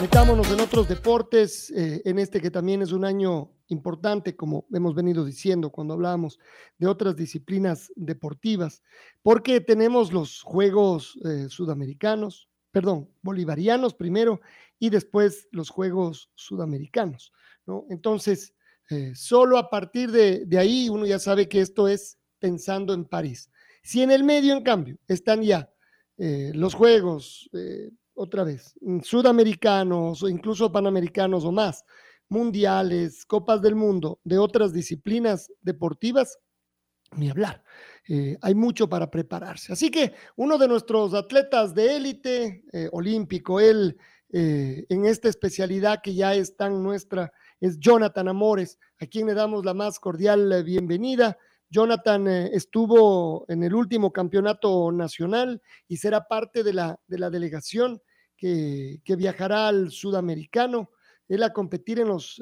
Metámonos en otros deportes, eh, en este que también es un año importante, como hemos venido diciendo cuando hablábamos de otras disciplinas deportivas, porque tenemos los Juegos eh, Sudamericanos, perdón, bolivarianos primero y después los Juegos Sudamericanos, ¿no? Entonces, eh, solo a partir de, ahí uno ya sabe que esto es pensando en París. Si en el medio, en cambio, están ya los Juegos otra vez, mm, sudamericanos o incluso panamericanos o más, mundiales, copas del mundo, de otras disciplinas deportivas, ni hablar. Eh, hay mucho para prepararse. Así que uno de nuestros atletas de élite, eh, olímpico, él eh, en esta especialidad que ya es tan nuestra, es Jonathan Amores, a quien le damos la más cordial bienvenida. Jonathan estuvo en el último campeonato nacional y será parte de la, de la delegación que, viajará al sudamericano, él a competir en los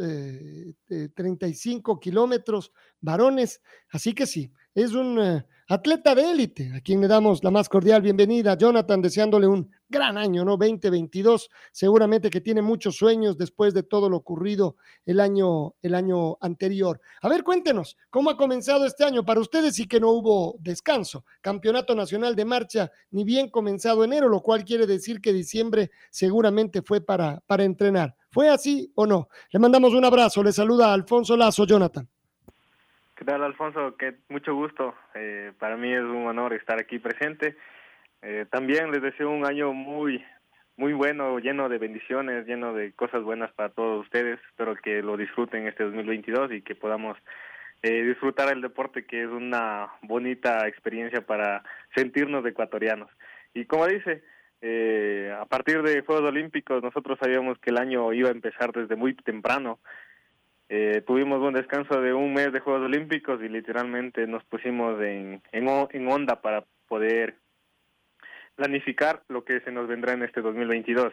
35 eh, kilómetros varones. Así que sí, es un eh, atleta de élite, a quien le damos la más cordial bienvenida. Jonathan, deseándole un gran año, ¿no? 2022, seguramente que tiene muchos sueños después de todo lo ocurrido el año, el año anterior. A ver, cuéntenos, ¿cómo ha comenzado este año para ustedes y que no hubo descanso? Campeonato Nacional de Marcha, ni bien comenzado enero, lo cual quiere decir que diciembre seguramente fue para, para entrenar. ¿Fue así o no? Le mandamos un abrazo, le saluda Alfonso Lazo, Jonathan. ¿Qué tal, Alfonso? Que mucho gusto. Eh, para mí es un honor estar aquí presente. Eh, también les deseo un año muy, muy bueno, lleno de bendiciones, lleno de cosas buenas para todos ustedes. Espero que lo disfruten este 2022 y que podamos eh, disfrutar el deporte, que es una bonita experiencia para sentirnos ecuatorianos. Y como dice, eh, a partir de Juegos Olímpicos nosotros sabíamos que el año iba a empezar desde muy temprano eh, tuvimos un descanso de un mes de Juegos Olímpicos y literalmente nos pusimos en, en, onda para poder planificar lo que se nos vendrá en este 2022.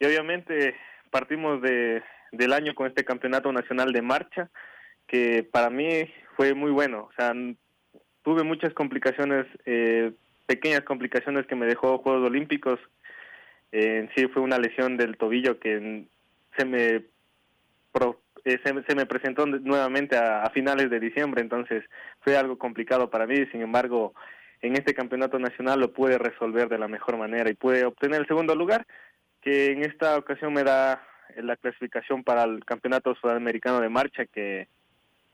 Y obviamente partimos de, del año con este campeonato nacional de marcha, que para mí fue muy bueno. O sea, tuve muchas complicaciones, eh, pequeñas complicaciones que me dejó Juegos Olímpicos. Eh, en sí fue una lesión del tobillo que se me eh, se, me presentó nuevamente a, finales de diciembre, entonces fue algo complicado para mí, sin embargo, en este campeonato nacional lo pude resolver de la mejor manera y pude obtener el segundo lugar, que en esta ocasión me da la clasificación para el campeonato sudamericano de marcha, que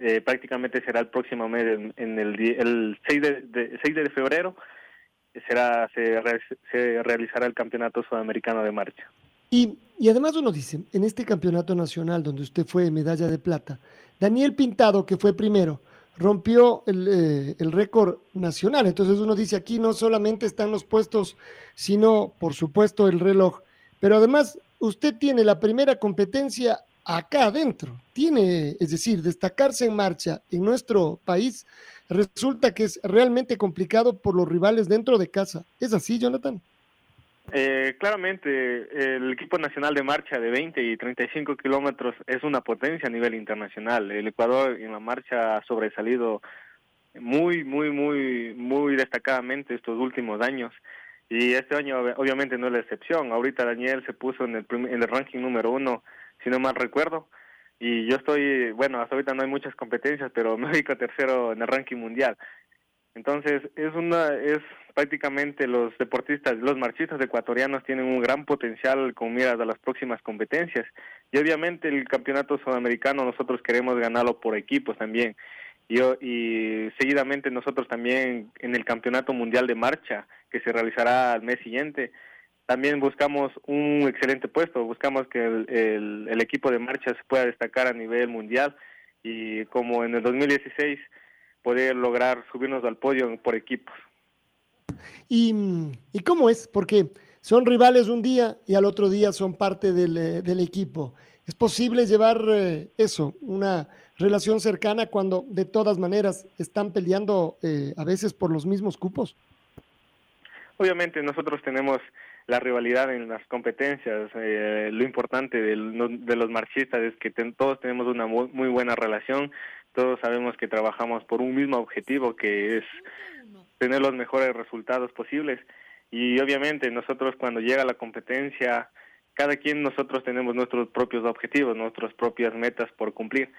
eh, prácticamente será el próximo mes, en, el, el 6 de, 6 de febrero, será se, se realizará el campeonato sudamericano de marcha. Y, además uno dice, en este campeonato nacional donde usted fue medalla de plata, Daniel Pintado, que fue primero, rompió eh, el, récord nacional. Entonces uno dice, aquí no solamente están los puestos, sino, por supuesto, el reloj. Pero además, usted tiene la primera competencia acá adentro. Tiene, es decir, destacarse en marcha en nuestro país resulta que es realmente complicado por los rivales dentro de casa. ¿Es así, Jonathan? Eh, claramente, el equipo nacional de marcha de 20 y 35 kilómetros es una potencia a nivel internacional. El Ecuador en la marcha ha sobresalido muy, muy, muy, muy destacadamente estos últimos años. Y este año obviamente no es la excepción. Ahorita Daniel se puso en el, en el ranking número uno, si no mal recuerdo. Y yo estoy, bueno, hasta ahorita no hay muchas competencias, pero me ubico tercero en el ranking mundial. Entonces, es una, es prácticamente los deportistas, los marchistas ecuatorianos tienen un gran potencial con miras a las próximas competencias. Y obviamente el campeonato sudamericano nosotros queremos ganarlo por equipos también. Y, seguidamente nosotros también en el campeonato mundial de marcha que se realizará al mes siguiente, también buscamos un excelente puesto, buscamos que el, el, equipo de marcha se pueda destacar a nivel mundial y como en el 2016 poder lograr subirnos al podio por equipos. ¿Y, y cómo es? Porque son rivales un día y al otro día son parte del, eh, del equipo. ¿Es posible llevar eh, eso, una relación cercana cuando de todas maneras están peleando eh, a veces por los mismos cupos? Obviamente nosotros tenemos la rivalidad en las competencias. Eh, lo importante de, los marchistas es que todos tenemos una muy, buena relación, todos sabemos que trabajamos por un mismo objetivo que es tener los mejores resultados posibles y obviamente nosotros cuando llega la competencia, cada quien nosotros tenemos nuestros propios objetivos, nuestras propias metas por cumplir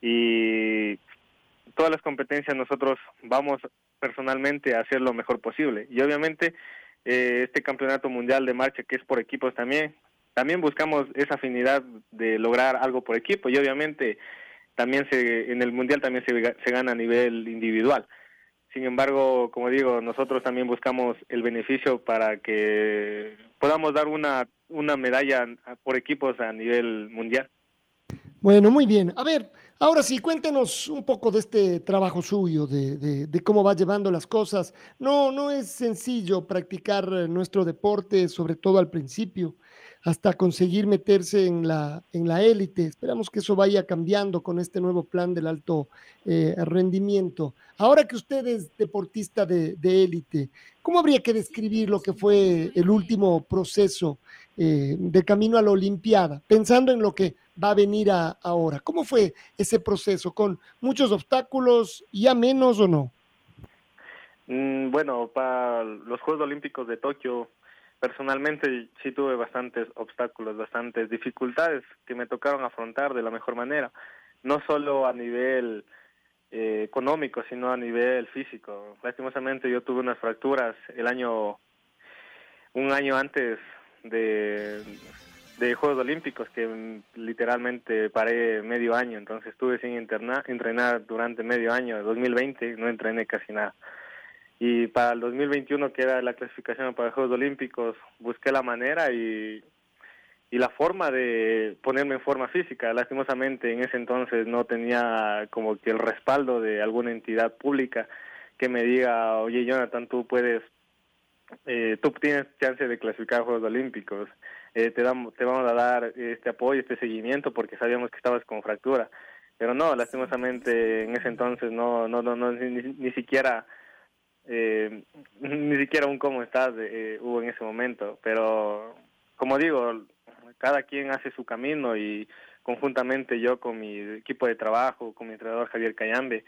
y todas las competencias nosotros vamos personalmente a hacer lo mejor posible y obviamente eh, este campeonato mundial de marcha que es por equipos también. También buscamos esa afinidad de lograr algo por equipo y obviamente también se, en el mundial también se, se gana a nivel individual. Sin embargo, como digo, nosotros también buscamos el beneficio para que podamos dar una, una medalla por equipos a nivel mundial. Bueno, muy bien. A ver, Ahora sí, cuéntenos un poco de este trabajo suyo, de, de, cómo va llevando las cosas. No, no es sencillo practicar nuestro deporte, sobre todo al principio, hasta conseguir meterse en la, en la élite. Esperamos que eso vaya cambiando con este nuevo plan del alto eh, rendimiento. Ahora que usted es deportista de élite, ¿cómo habría que describir lo que fue el último proceso eh, de camino a la Olimpiada, pensando en lo que va a venir ahora. ¿Cómo fue ese proceso? ¿Con muchos obstáculos, ya menos o no? Mm, bueno, para los Juegos Olímpicos de Tokio, personalmente sí tuve bastantes obstáculos, bastantes dificultades que me tocaron afrontar de la mejor manera, no solo a nivel eh, económico, sino a nivel físico. Lastimosamente yo tuve unas fracturas el año, un año antes de de Juegos Olímpicos que literalmente paré medio año, entonces estuve sin internar, entrenar durante medio año, 2020 no entrené casi nada. Y para el 2021 que era la clasificación para los Juegos Olímpicos, busqué la manera y, y la forma de ponerme en forma física. Lastimosamente en ese entonces no tenía como que el respaldo de alguna entidad pública que me diga, oye Jonathan, tú puedes, eh, tú tienes chance de clasificar a Juegos Olímpicos eh, te, damos, te vamos a dar este apoyo, este seguimiento, porque sabíamos que estabas con fractura. Pero no, lastimosamente en ese entonces no, no, no, no ni, siquiera, eh, ni siquiera un cómo estás eh, hubo en ese momento. Pero como digo, cada quien hace su camino y conjuntamente yo con mi equipo de trabajo, con mi entrenador Javier Cayambe,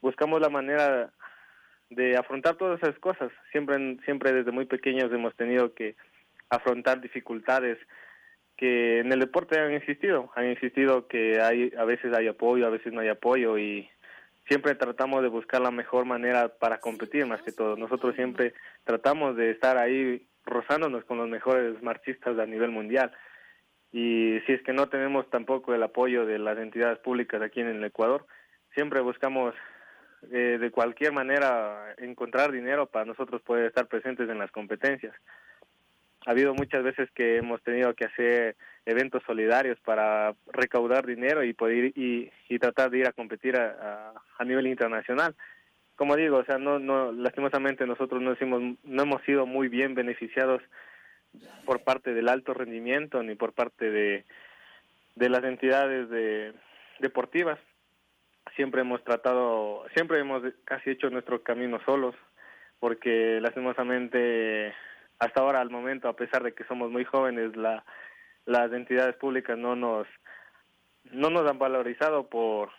buscamos la manera de afrontar todas esas cosas. Siempre, siempre desde muy pequeños hemos tenido que afrontar dificultades que en el deporte han existido, han existido que hay a veces hay apoyo, a veces no hay apoyo y siempre tratamos de buscar la mejor manera para competir más que todo. Nosotros siempre tratamos de estar ahí rozándonos con los mejores marchistas a nivel mundial. Y si es que no tenemos tampoco el apoyo de las entidades públicas aquí en el Ecuador, siempre buscamos eh, de cualquier manera encontrar dinero para nosotros poder estar presentes en las competencias ha habido muchas veces que hemos tenido que hacer eventos solidarios para recaudar dinero y poder y, y tratar de ir a competir a, a, nivel internacional. Como digo, o sea, no, no, lastimosamente nosotros no, hicimos, no hemos sido muy bien beneficiados por parte del alto rendimiento ni por parte de, de las entidades de, deportivas. Siempre hemos tratado, siempre hemos casi hecho nuestro camino solos, porque lastimosamente hasta ahora al momento, a pesar de que somos muy jóvenes, la, las entidades públicas no nos no nos han valorizado por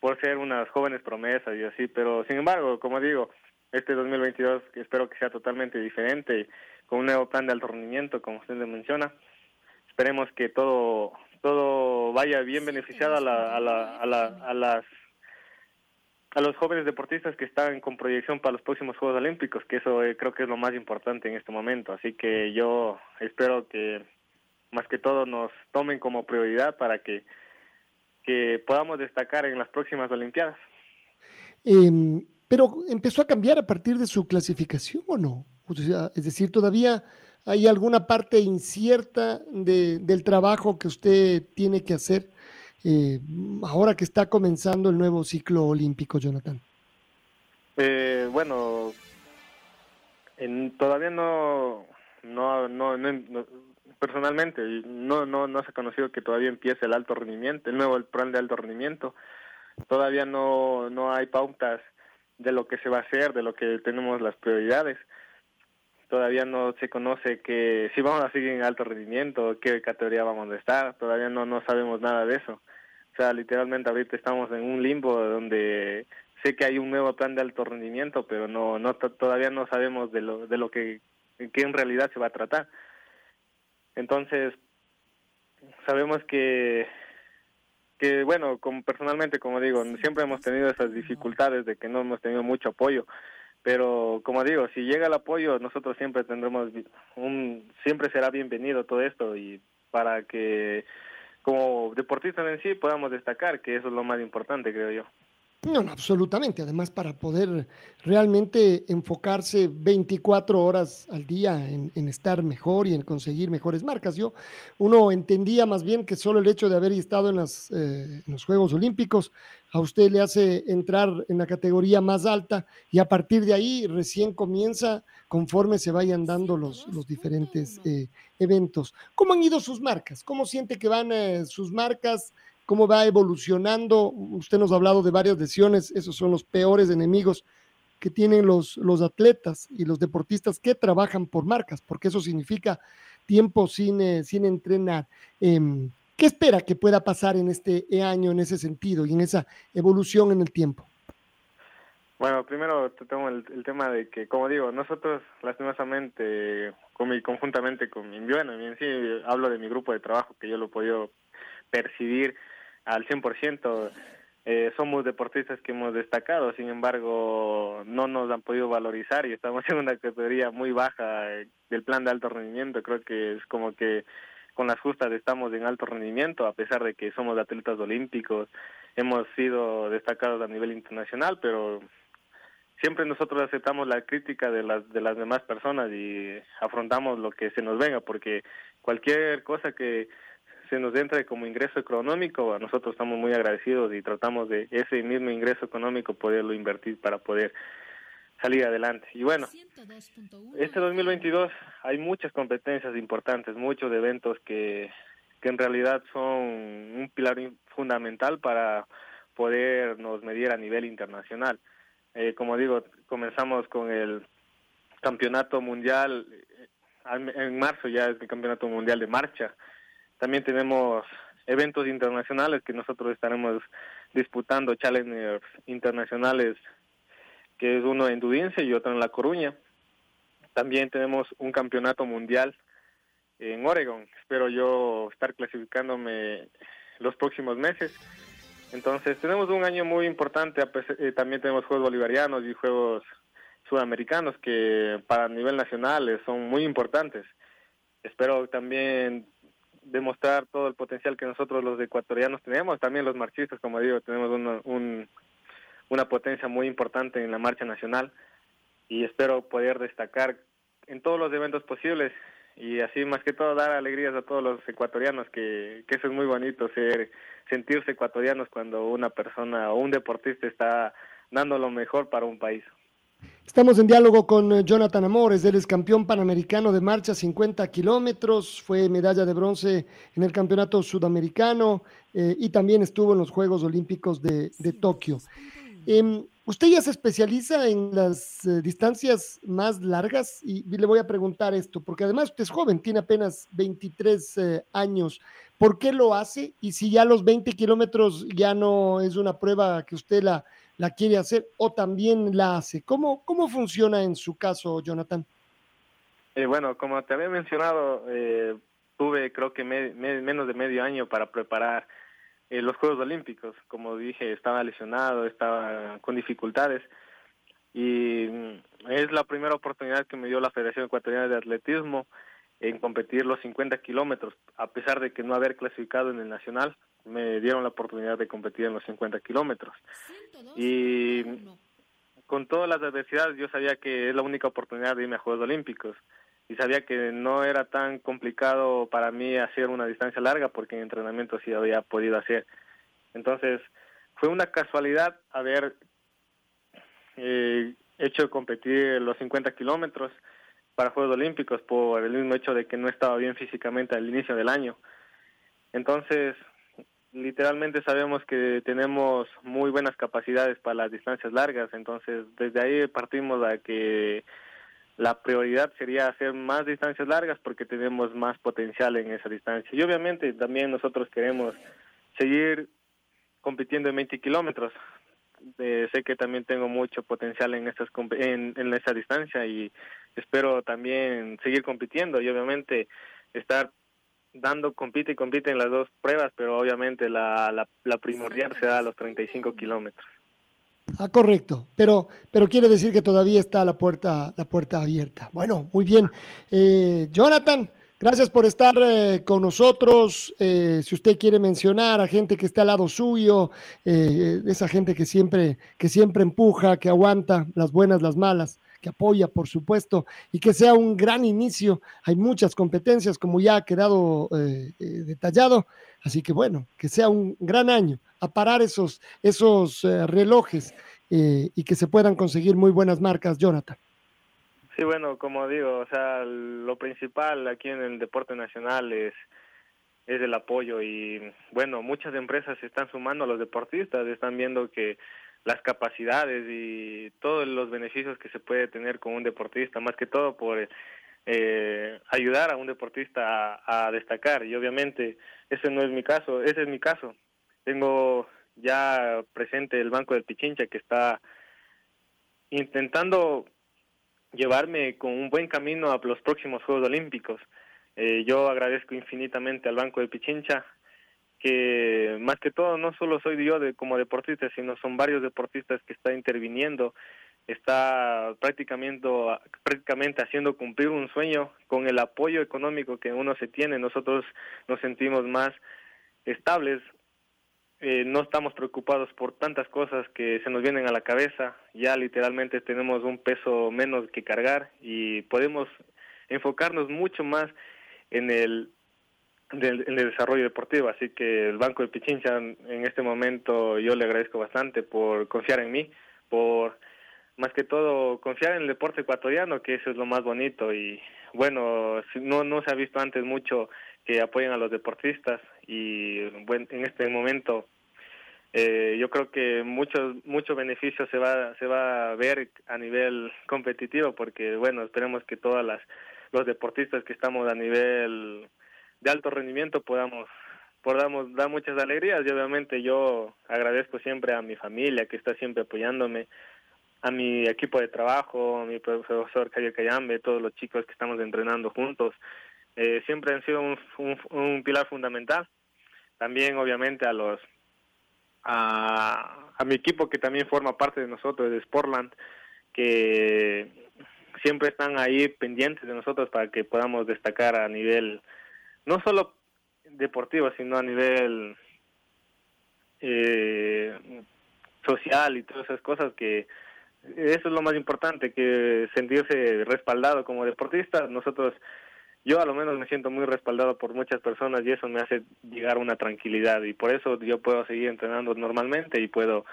por ser unas jóvenes promesas y así, pero sin embargo, como digo, este 2022 espero que sea totalmente diferente con un nuevo plan de alto rendimiento, como usted le menciona. Esperemos que todo todo vaya bien beneficiado a, la, a, la, a, la, a las a los jóvenes deportistas que están con proyección para los próximos Juegos Olímpicos, que eso eh, creo que es lo más importante en este momento. Así que yo espero que más que todo nos tomen como prioridad para que, que podamos destacar en las próximas Olimpiadas. Em, pero empezó a cambiar a partir de su clasificación o no? es decir, todavía ¿Hay alguna parte incierta de, del trabajo que usted tiene que hacer eh, ahora que está comenzando el nuevo ciclo olímpico, Jonathan? Eh, bueno, en, todavía no, no, no, no, personalmente no, no, no se ha conocido que todavía empiece el alto rendimiento, el nuevo plan de alto rendimiento. Todavía no, no hay pautas de lo que se va a hacer, de lo que tenemos las prioridades todavía no se conoce que si vamos a seguir en alto rendimiento, qué categoría vamos a estar, todavía no, no sabemos nada de eso. O sea, literalmente ahorita estamos en un limbo donde sé que hay un nuevo plan de alto rendimiento, pero no, no todavía no sabemos de lo, de lo que, que en realidad se va a tratar. Entonces, sabemos que que bueno, como personalmente, como digo, siempre hemos tenido esas dificultades de que no hemos tenido mucho apoyo pero como digo, si llega el apoyo, nosotros siempre tendremos un, siempre será bienvenido todo esto y para que como deportistas en sí podamos destacar, que eso es lo más importante, creo yo. No, no, absolutamente. Además, para poder realmente enfocarse 24 horas al día en, estar mejor y en conseguir mejores marcas. Yo, uno entendía más bien que solo el hecho de haber estado en, las, eh, en los Juegos Olímpicos a usted le hace entrar en la categoría más alta y a partir de ahí recién comienza conforme se vayan dando los, los diferentes eh, eventos. ¿Cómo han ido sus marcas? ¿Cómo siente que van eh, sus marcas? Cómo va evolucionando. Usted nos ha hablado de varias lesiones, esos son los peores enemigos que tienen los, los atletas y los deportistas que trabajan por marcas, porque eso significa tiempo sin, eh, sin entrenar. Em, ¿Qué espera que pueda pasar en este año en ese sentido y en esa evolución en el tiempo? Bueno, primero tengo el, el tema de que, como digo, nosotros lastimosamente, con mi, conjuntamente con mi, bueno, en sí hablo de mi grupo de trabajo que yo lo he podido percibir al 100%. Eh, somos deportistas que hemos destacado, sin embargo, no nos han podido valorizar y estamos en una categoría muy baja eh, del plan de alto rendimiento. Creo que es como que con las justas estamos en alto rendimiento, a pesar de que somos atletas olímpicos, hemos sido destacados a nivel internacional, pero siempre nosotros aceptamos la crítica de las de las demás personas y afrontamos lo que se nos venga, porque cualquier cosa que se nos entra como ingreso económico, nosotros estamos muy agradecidos y tratamos de ese mismo ingreso económico poderlo invertir para poder salir adelante. Y bueno, este 2022 hay muchas competencias importantes, muchos eventos que, que en realidad son un pilar fundamental para podernos medir a nivel internacional. Eh, como digo, comenzamos con el campeonato mundial, eh, en marzo ya es el campeonato mundial de marcha, también tenemos eventos internacionales que nosotros estaremos disputando, challengers internacionales, que es uno en Dudince y otro en La Coruña. También tenemos un campeonato mundial en Oregon. Espero yo estar clasificándome los próximos meses. Entonces tenemos un año muy importante. Eh, también tenemos Juegos Bolivarianos y Juegos Sudamericanos que para nivel nacional son muy importantes. Espero también demostrar todo el potencial que nosotros los ecuatorianos tenemos, también los marchistas, como digo, tenemos una, una potencia muy importante en la marcha nacional y espero poder destacar en todos los eventos posibles y así más que todo dar alegrías a todos los ecuatorianos que, que eso es muy bonito ser sentirse ecuatorianos cuando una persona o un deportista está dando lo mejor para un país. Estamos en diálogo con eh, Jonathan Amores, él es campeón panamericano de marcha 50 kilómetros, fue medalla de bronce en el campeonato sudamericano eh, y también estuvo en los Juegos Olímpicos de, Tokio. Em, usted ya se especializa en las eh, distancias más largas y, le voy a preguntar esto, porque además usted es joven, tiene apenas 23 años. ¿Por qué lo hace? Y si ya los 20 kilómetros ya no es una prueba que usted la la quiere hacer o también la hace. ¿Cómo, cómo funciona en su caso, Jonathan? Eh, bueno, como te había mencionado, eh, tuve creo que menos de medio año para preparar eh, los Juegos Olímpicos. Como dije, estaba lesionado, estaba con dificultades y mm, es la primera oportunidad que me dio la Federación Ecuatoriana de Atletismo en competir los 50 kilómetros, a pesar de que no haber clasificado en el nacional, me dieron la oportunidad de competir en los 50 kilómetros. Y con todas las adversidades yo sabía que es la única oportunidad de irme a Juegos Olímpicos. y sabía que no era tan complicado para mí hacer una distancia larga porque en entrenamiento sí había podido hacer. Entonces, fue una casualidad haber eh, hecho competir los 50 kilómetros para Juegos Olímpicos por el mismo hecho de que no estaba bien físicamente al inicio del año. Entonces, literalmente sabemos que tenemos muy buenas capacidades para las distancias largas, entonces desde ahí partimos a que la prioridad sería hacer más distancias largas porque tenemos más potencial en esa distancia. Y obviamente también nosotros queremos seguir compitiendo en 20 kilómetros. Eh, sé que también tengo mucho potencial en, estas, en, en esa distancia y espero también seguir compitiendo y obviamente estar dando compite y compite en las dos pruebas, pero obviamente la, la, la primordial será a los 35 kilómetros. Ah, correcto, pero, pero quiere decir que todavía está la puerta, la puerta abierta. Bueno, muy bien. Eh, Jonathan, gracias por estar eh, con nosotros. Eh, si usted quiere mencionar a gente que está al lado suyo, esa gente que siempre, que siempre empuja, que aguanta las buenas, las malas, que apoya, por supuesto, y que sea un gran inicio. Hay muchas competencias, como ya ha quedado detallado. Así que bueno, que sea un gran año, a parar esos, esos eh, relojes eh, y que se puedan conseguir muy buenas marcas, Jonathan. Sí, bueno, como digo, o sea, lo principal aquí en el deporte nacional es es el apoyo y bueno, muchas empresas se están sumando a los deportistas, están viendo que las capacidades y todos los beneficios que se puede tener con un deportista, más que todo por eh, ayudar a un deportista a, destacar y obviamente ese no es mi caso, ese es mi caso. Tengo ya presente el Banco del Pichincha que está intentando llevarme con un buen camino a los próximos Juegos Olímpicos. Eh, yo agradezco infinitamente al Banco del Pichincha que más que todo no solo soy yo de, como deportista, sino son varios deportistas que están interviniendo está prácticamente, prácticamente haciendo cumplir un sueño con el apoyo económico que uno se tiene. Nosotros nos sentimos más estables, eh, no estamos preocupados por tantas cosas que se nos vienen a la cabeza, ya literalmente tenemos un peso menos que cargar y podemos enfocarnos mucho más en el, en el desarrollo deportivo. Así que el Banco de Pichincha en este momento yo le agradezco bastante por confiar en mí, por más que todo confiar en el deporte ecuatoriano, que eso es lo más bonito y bueno, no no se ha visto antes mucho que apoyen a los deportistas y bueno, en este momento eh, yo creo que mucho mucho beneficio se va se va a ver a nivel competitivo porque bueno esperemos que todas las los deportistas que estamos a nivel de alto rendimiento podamos podamos dar muchas alegrías y obviamente yo agradezco siempre a mi familia que está siempre apoyándome a mi equipo de trabajo, a mi profesor Javier Cayambe, todos los chicos que estamos entrenando juntos. Eh, siempre han sido un, un, pilar fundamental. También, obviamente, a los a, a mi equipo que también forma parte de nosotros, de Sportland, que siempre están ahí pendientes de nosotros para que podamos destacar a nivel no solo deportivo, sino a nivel eh, social y todas esas cosas que eso es lo más importante, que sentirse respaldado como deportista. Nosotros, yo a lo menos me siento muy respaldado por muchas personas y eso me hace llegar una tranquilidad y por eso yo puedo seguir entrenando normalmente y puedo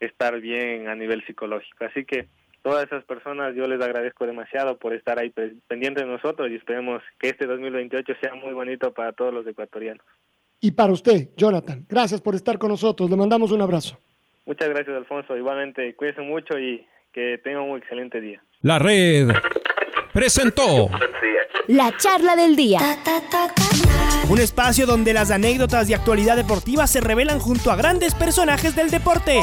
estar bien a nivel psicológico. Así que todas esas personas yo les agradezco demasiado por estar ahí pendientes de nosotros y esperemos que este 2028 sea muy bonito para todos los ecuatorianos. Y para usted, Jonathan, gracias por estar con nosotros. Le mandamos un abrazo. Muchas gracias, Alfonso. Igualmente, cuídense mucho y que tengan un excelente día. La red presentó la charla del día. Un espacio donde las anécdotas de actualidad deportiva se revelan junto a grandes personajes del deporte.